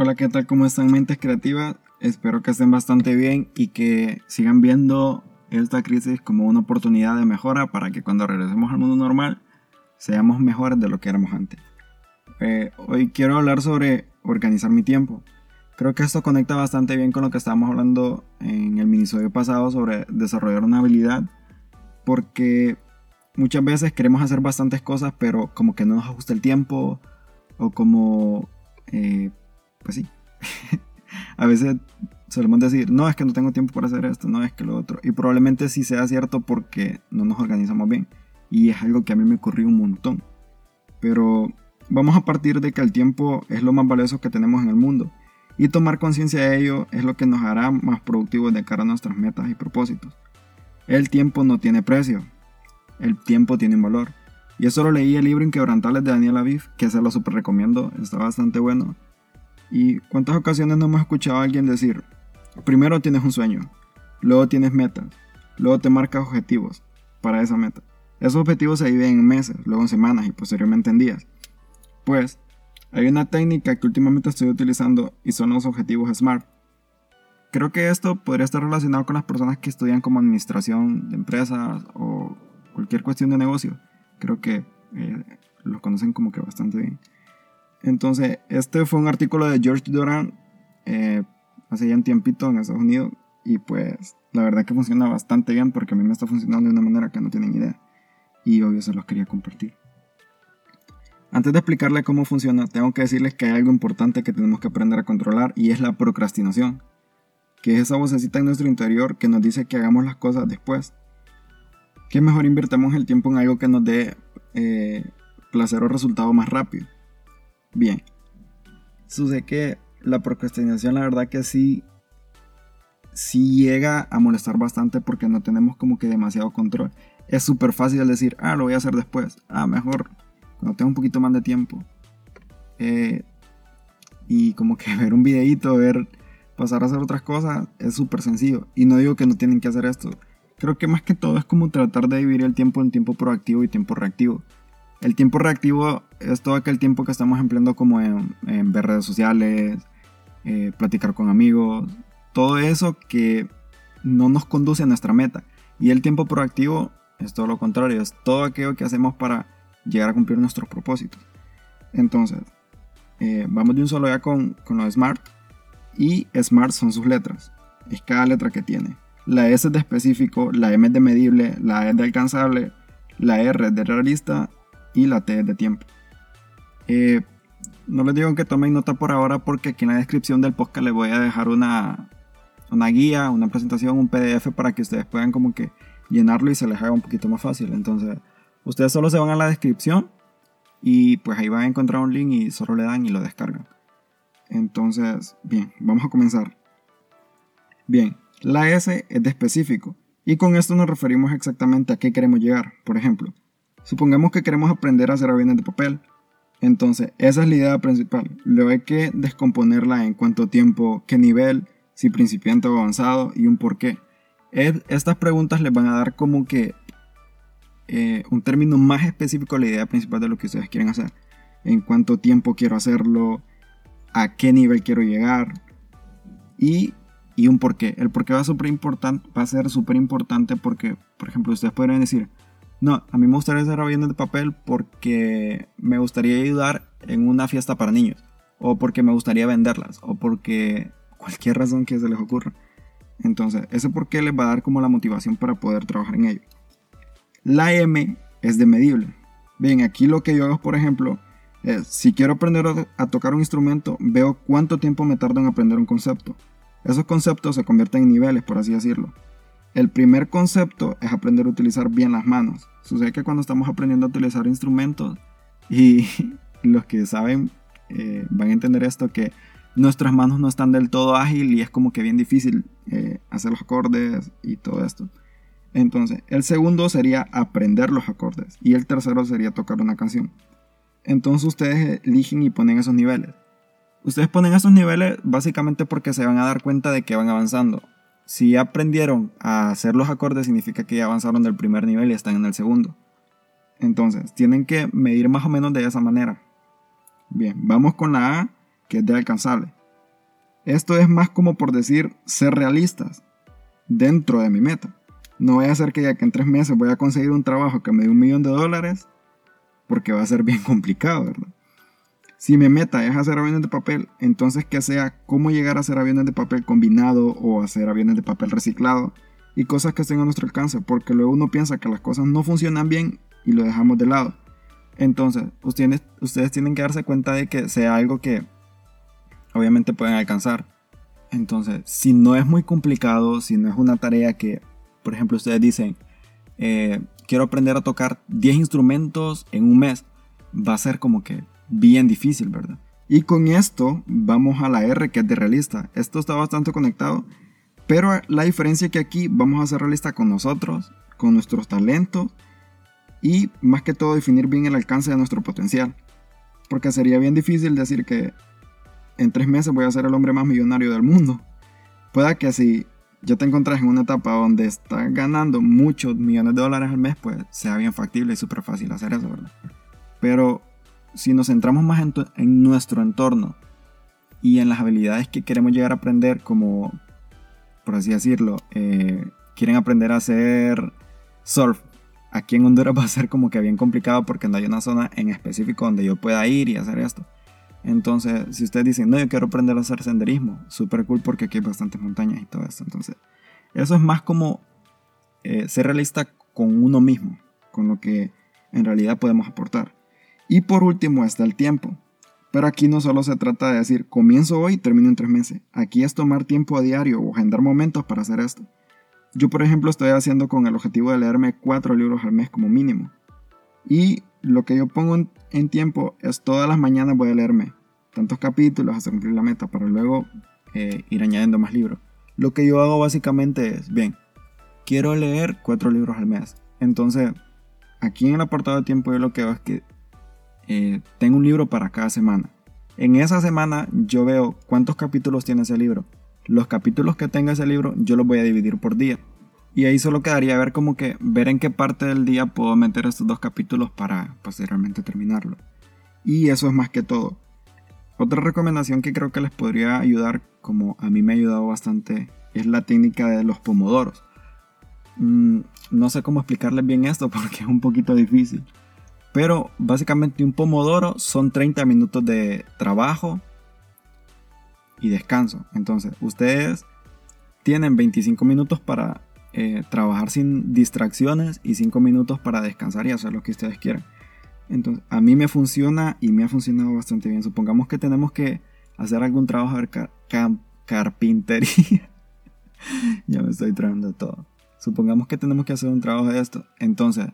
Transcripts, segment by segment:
Hola, ¿qué tal? ¿Cómo están mentes creativas? Espero que estén bastante bien y que sigan viendo esta crisis como una oportunidad de mejora para que cuando regresemos al mundo normal seamos mejores de lo que éramos antes. Eh, hoy quiero hablar sobre organizar mi tiempo. Creo que esto conecta bastante bien con lo que estábamos hablando en el minisodio pasado sobre desarrollar una habilidad, porque muchas veces queremos hacer bastantes cosas, pero como que no nos ajusta el tiempo, o como, eh, pues sí, a veces solemos decir, no, es que no tengo tiempo para hacer esto, no, es que lo otro. Y probablemente sí sea cierto porque no nos organizamos bien. Y es algo que a mí me ocurrió un montón. Pero vamos a partir de que el tiempo es lo más valioso que tenemos en el mundo. Y tomar conciencia de ello es lo que nos hará más productivos de cara a nuestras metas y propósitos. El tiempo no tiene precio. El tiempo tiene un valor. Y eso lo leí el libro Inquebrantables de Daniel Aviv, que se lo super recomiendo, está bastante bueno. Y cuántas ocasiones no hemos escuchado a alguien decir, primero tienes un sueño, luego tienes metas, luego te marcas objetivos para esa meta. Esos objetivos se dividen en meses, luego en semanas y posteriormente en días. Pues, hay una técnica que últimamente estoy utilizando y son los objetivos SMART. Creo que esto podría estar relacionado con las personas que estudian como administración de empresas o cualquier cuestión de negocio. Creo que eh, lo conocen como que bastante bien. Entonces, este fue un artículo de George Doran eh, hace ya un tiempito en Estados Unidos y pues la verdad que funciona bastante bien porque a mí me está funcionando de una manera que no tienen idea y obvio se los quería compartir. Antes de explicarle cómo funciona, tengo que decirles que hay algo importante que tenemos que aprender a controlar y es la procrastinación, que es esa vocecita en nuestro interior que nos dice que hagamos las cosas después. Que mejor invirtamos el tiempo en algo que nos dé eh, placer o resultado más rápido. Bien. Sucede que la procrastinación, la verdad que sí, sí llega a molestar bastante porque no tenemos como que demasiado control. Es súper fácil decir, ah, lo voy a hacer después. Ah, mejor cuando tenga un poquito más de tiempo. Eh, y como que ver un videito, ver pasar a hacer otras cosas, es súper sencillo. Y no digo que no tienen que hacer esto. Creo que más que todo es como tratar de dividir el tiempo en tiempo proactivo y tiempo reactivo. El tiempo reactivo es todo aquel tiempo que estamos empleando como en, ver redes sociales, eh, platicar con amigos, todo eso que no nos conduce a nuestra meta. Y el tiempo proactivo es todo lo contrario, es todo aquello que hacemos para llegar a cumplir nuestros propósitos. Entonces, eh, vamos de un solo ya con, con lo SMART. Y SMART son sus letras. Es cada letra que tiene. La S es de específico, la M es de medible, la E es de alcanzable, la R es de realista y la T de tiempo. Eh, no les digo que tomen nota por ahora porque aquí en la descripción del podcast les voy a dejar una, una guía, una presentación, un PDF para que ustedes puedan como que llenarlo y se les haga un poquito más fácil. Entonces, ustedes solo se van a la descripción y pues ahí van a encontrar un link y solo le dan y lo descargan. Entonces, bien, vamos a comenzar. Bien, la S es de específico y con esto nos referimos exactamente a qué queremos llegar. Por ejemplo, Supongamos que queremos aprender a hacer aviones de papel. Entonces, esa es la idea principal. Luego hay que descomponerla en cuánto tiempo, qué nivel, si principiante o avanzado y un porqué. Estas preguntas les van a dar como que eh, un término más específico a la idea principal de lo que ustedes quieren hacer. En cuánto tiempo quiero hacerlo, a qué nivel quiero llegar y, y un porqué. El porqué va a, va a ser súper importante porque, por ejemplo, ustedes podrían decir, no, a mí me gustaría hacer aviones de papel porque me gustaría ayudar en una fiesta para niños. O porque me gustaría venderlas. O porque cualquier razón que se les ocurra. Entonces, ese por qué les va a dar como la motivación para poder trabajar en ello. La M es de medible. Bien, aquí lo que yo hago, por ejemplo, es si quiero aprender a tocar un instrumento, veo cuánto tiempo me tarda en aprender un concepto. Esos conceptos se convierten en niveles, por así decirlo. El primer concepto es aprender a utilizar bien las manos. Sucede que cuando estamos aprendiendo a utilizar instrumentos y los que saben eh, van a entender esto que nuestras manos no están del todo ágil y es como que bien difícil eh, hacer los acordes y todo esto. Entonces, el segundo sería aprender los acordes y el tercero sería tocar una canción. Entonces ustedes eligen y ponen esos niveles. Ustedes ponen esos niveles básicamente porque se van a dar cuenta de que van avanzando si aprendieron a hacer los acordes, significa que ya avanzaron del primer nivel y están en el segundo. Entonces, tienen que medir más o menos de esa manera. Bien, vamos con la A, que es de alcanzable. Esto es más como por decir ser realistas dentro de mi meta. No voy a hacer que ya que en tres meses voy a conseguir un trabajo que me dé un millón de dólares, porque va a ser bien complicado, ¿verdad? Si mi meta es hacer aviones de papel, entonces que sea cómo llegar a hacer aviones de papel combinado o hacer aviones de papel reciclado y cosas que estén a nuestro alcance, porque luego uno piensa que las cosas no funcionan bien y lo dejamos de lado. Entonces, ustedes, ustedes tienen que darse cuenta de que sea algo que obviamente pueden alcanzar. Entonces, si no es muy complicado, si no es una tarea que, por ejemplo, ustedes dicen, eh, quiero aprender a tocar 10 instrumentos en un mes, va a ser como que bien difícil, ¿verdad? Y con esto vamos a la R que es de realista. Esto está bastante conectado, pero la diferencia es que aquí vamos a ser realista con nosotros, con nuestros talentos y más que todo definir bien el alcance de nuestro potencial. Porque sería bien difícil decir que en tres meses voy a ser el hombre más millonario del mundo. Pueda que si ya te encontrás en una etapa donde estás ganando muchos millones de dólares al mes, pues sea bien factible y súper fácil hacer eso, ¿verdad? Pero si nos centramos más en, nuestro entorno y en las habilidades que queremos llegar a aprender, como, por así decirlo, eh, quieren aprender a hacer surf, aquí en Honduras va a ser como que bien complicado porque no hay una zona en específico donde yo pueda ir y hacer esto. Entonces, si ustedes dicen, no, yo quiero aprender a hacer senderismo, súper cool porque aquí hay bastantes montañas y todo esto. Entonces, eso es más como eh, ser realista con uno mismo, con lo que en realidad podemos aportar. Y por último está el tiempo. Pero aquí no solo se trata de decir, comienzo hoy termino en tres meses. Aquí es tomar tiempo a diario o agendar momentos para hacer esto. Yo, por ejemplo, estoy haciendo con el objetivo de leerme cuatro libros al mes como mínimo. Y lo que yo pongo en, tiempo es todas las mañanas voy a leerme tantos capítulos hasta cumplir la meta para luego eh, ir añadiendo más libros. Lo que yo hago básicamente es, bien, quiero leer cuatro libros al mes. Entonces, aquí en el apartado de tiempo yo lo que hago es que eh, tengo un libro para cada semana. En esa semana yo veo cuántos capítulos tiene ese libro los capítulos que tenga ese libro yo los voy a dividir por día. Y ahí solo quedaría ver como que ver en qué parte del día puedo meter estos dos capítulos para posteriormente terminarlo. Y eso es más que todo. Otra recomendación que creo que les podría ayudar, como a mí me ha ayudado bastante, es la técnica de los pomodoros. Mm, no sé cómo explicarles bien esto porque es un poquito difícil. Pero básicamente un pomodoro son 30 minutos de trabajo, y descanso. Entonces, ustedes tienen 25 minutos para eh, trabajar sin distracciones y 5 minutos para descansar y hacer lo que ustedes quieran. Entonces, a mí me funciona y me ha funcionado bastante bien. Supongamos que tenemos que hacer algún trabajo de carpintería. ya me estoy trayendo todo. Supongamos que tenemos que hacer un trabajo de esto. Entonces,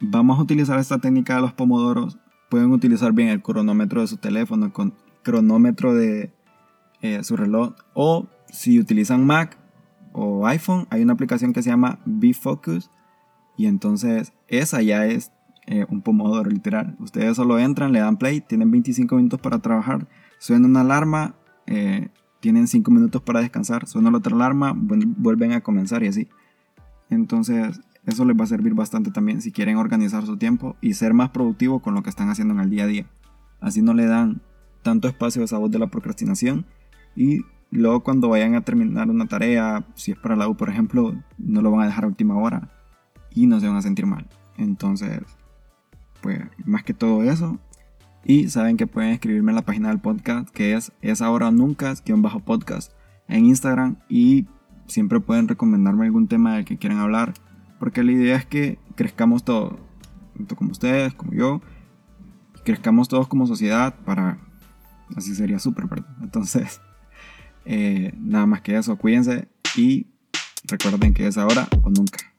vamos a utilizar esta técnica de los pomodoros. Pueden utilizar bien el cronómetro de su teléfono con cronómetro de, eh, su reloj. O si utilizan Mac o iPhone, hay una aplicación que se llama B-Focus. Y entonces esa ya es eh, un pomodoro literal. Ustedes solo entran, le dan play, tienen 25 minutos para trabajar, suena una alarma, eh, tienen 5 minutos para descansar, suena la otra alarma, vuelven a comenzar y así. Entonces eso les va a servir bastante también si quieren organizar su tiempo y ser más productivo con lo que están haciendo en el día a día. Así no le dan tanto espacio a esa voz de la procrastinación y luego cuando vayan a terminar una tarea, si es para la U por ejemplo, no lo van a dejar a última hora y no se van a sentir mal. Entonces, pues más que todo eso. Y saben que pueden escribirme en la página del podcast que es es ahora nunca bajo podcast en Instagram y siempre pueden recomendarme algún tema del que quieran hablar porque la idea es que crezcamos todos, tanto como ustedes, como yo, crezcamos todos como sociedad para así sería súper, ¿verdad? Entonces, eh, nada más que eso, cuídense y recuerden que es ahora o nunca.